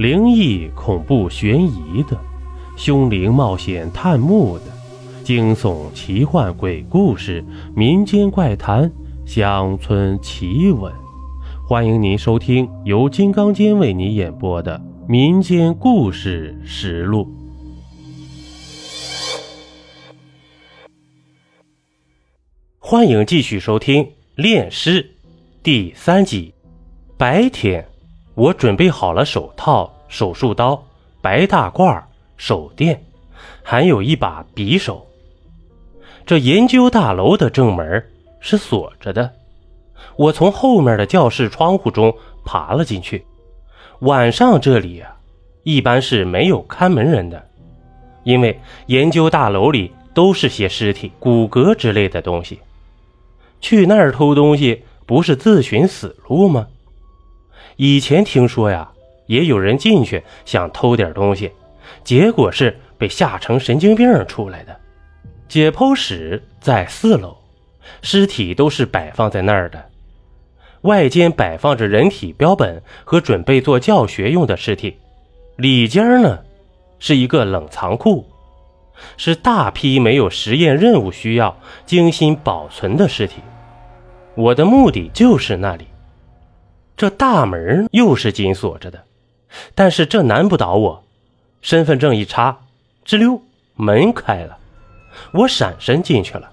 灵异、恐怖、悬疑的，凶灵冒险探墓的，惊悚、奇幻、鬼故事、民间怪谈、乡村奇闻，欢迎您收听由金刚间为你演播的《民间故事实录》。欢迎继续收听《炼尸》第三集。白天。我准备好了手套、手术刀、白大褂、手电，还有一把匕首。这研究大楼的正门是锁着的，我从后面的教室窗户中爬了进去。晚上这里啊，一般是没有看门人的，因为研究大楼里都是些尸体、骨骼之类的东西。去那儿偷东西，不是自寻死路吗？以前听说呀，也有人进去想偷点东西，结果是被吓成神经病出来的。解剖室在四楼，尸体都是摆放在那儿的，外间摆放着人体标本和准备做教学用的尸体，里间呢是一个冷藏库，是大批没有实验任务需要精心保存的尸体。我的目的就是那里。这大门又是紧锁着的，但是这难不倒我。身份证一插，吱溜，门开了，我闪身进去了。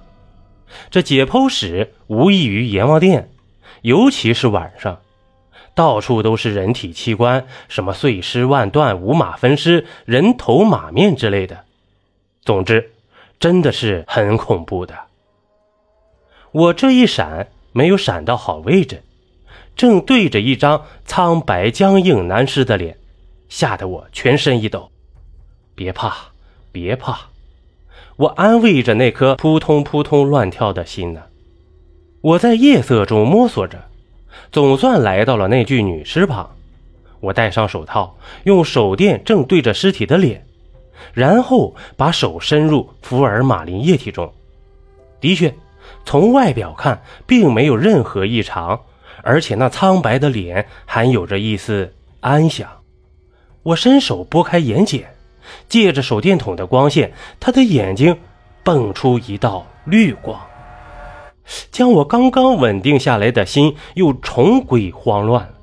这解剖室无异于阎王殿，尤其是晚上，到处都是人体器官，什么碎尸万段、五马分尸、人头马面之类的。总之，真的是很恐怖的。我这一闪，没有闪到好位置。正对着一张苍白僵硬男尸的脸，吓得我全身一抖。别怕，别怕，我安慰着那颗扑通扑通乱跳的心呢。我在夜色中摸索着，总算来到了那具女尸旁。我戴上手套，用手电正对着尸体的脸，然后把手伸入福尔马林液体中。的确，从外表看，并没有任何异常。而且那苍白的脸还有着一丝安详。我伸手拨开眼睑，借着手电筒的光线，他的眼睛蹦出一道绿光，将我刚刚稳定下来的心又重归慌乱。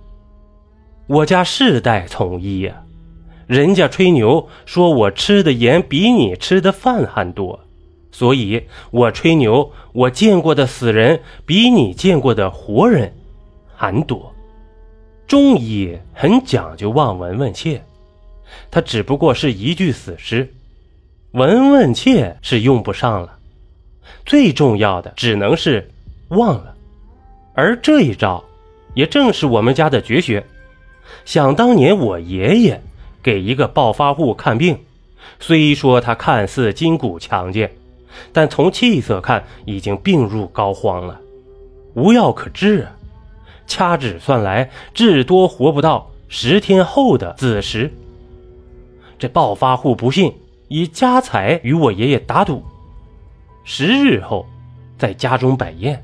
我家世代从医呀，人家吹牛说我吃的盐比你吃的饭还多，所以我吹牛我见过的死人比你见过的活人。还多，中医很讲究望闻问切，他只不过是一具死尸，闻问切是用不上了，最重要的只能是忘了。而这一招，也正是我们家的绝学。想当年我爷爷给一个暴发户看病，虽说他看似筋骨强健，但从气色看已经病入膏肓了，无药可治啊。掐指算来，至多活不到十天后的子时。这暴发户不信，以家财与我爷爷打赌，十日后在家中摆宴，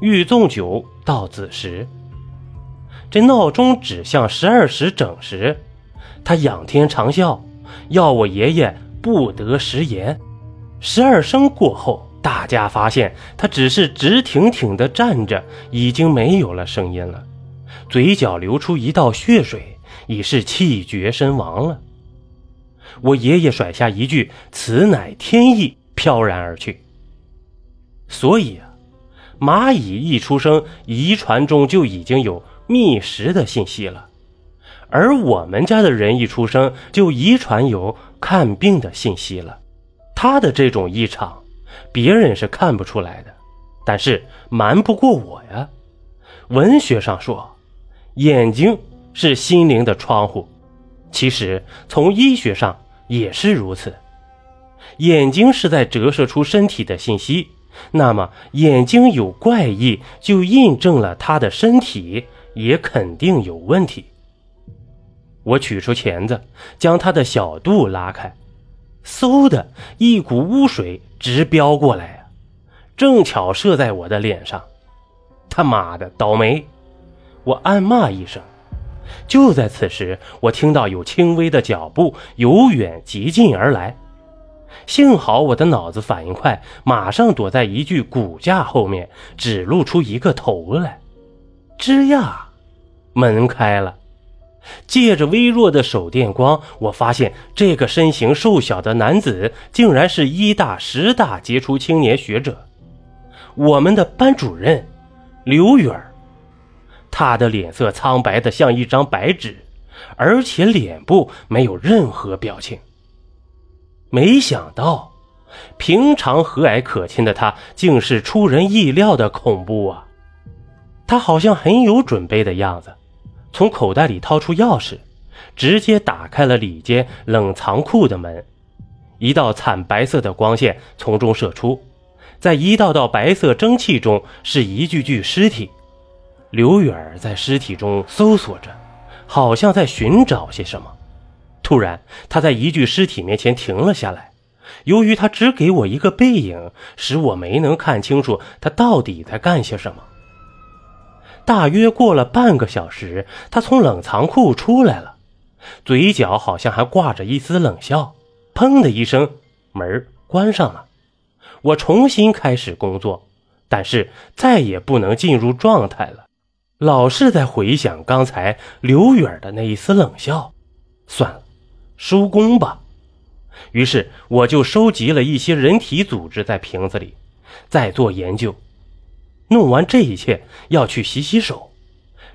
欲纵酒到子时。这闹钟指向十二时整时，他仰天长啸，要我爷爷不得食言。十二声过后。大家发现他只是直挺挺地站着，已经没有了声音了，嘴角流出一道血水，已是气绝身亡了。我爷爷甩下一句“此乃天意”，飘然而去。所以啊，蚂蚁一出生，遗传中就已经有觅食的信息了，而我们家的人一出生就遗传有看病的信息了。他的这种异常。别人是看不出来的，但是瞒不过我呀。文学上说，眼睛是心灵的窗户，其实从医学上也是如此。眼睛是在折射出身体的信息，那么眼睛有怪异，就印证了他的身体也肯定有问题。我取出钳子，将他的小肚拉开。嗖的一股污水直飙过来呀，正巧射在我的脸上。他妈的倒霉！我暗骂一声，就在此时，我听到有轻微的脚步由远及近而来。幸好我的脑子反应快，马上躲在一具骨架后面，只露出一个头来。吱呀，门开了。借着微弱的手电光，我发现这个身形瘦小的男子竟然是医大、十大杰出青年学者，我们的班主任刘远。他的脸色苍白的像一张白纸，而且脸部没有任何表情。没想到，平常和蔼可亲的他，竟是出人意料的恐怖啊！他好像很有准备的样子。从口袋里掏出钥匙，直接打开了里间冷藏库的门，一道惨白色的光线从中射出，在一道道白色蒸汽中是一具具尸体。刘远在尸体中搜索着，好像在寻找些什么。突然，他在一具尸体面前停了下来。由于他只给我一个背影，使我没能看清楚他到底在干些什么。大约过了半个小时，他从冷藏库出来了，嘴角好像还挂着一丝冷笑。砰的一声，门关上了。我重新开始工作，但是再也不能进入状态了，老是在回想刚才刘远的那一丝冷笑。算了，收工吧。于是我就收集了一些人体组织在瓶子里，再做研究。弄完这一切，要去洗洗手。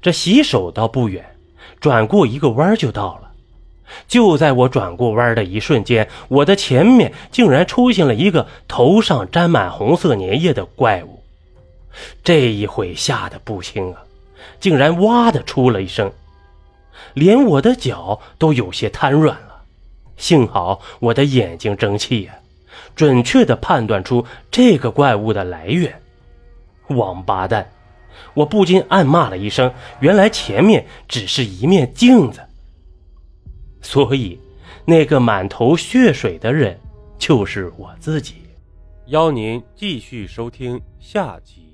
这洗手倒不远，转过一个弯就到了。就在我转过弯的一瞬间，我的前面竟然出现了一个头上沾满红色粘液的怪物。这一回吓得不轻啊，竟然哇的出了一声，连我的脚都有些瘫软了。幸好我的眼睛争气呀，准确的判断出这个怪物的来源。王八蛋！我不禁暗骂了一声。原来前面只是一面镜子，所以那个满头血水的人就是我自己。邀您继续收听下集。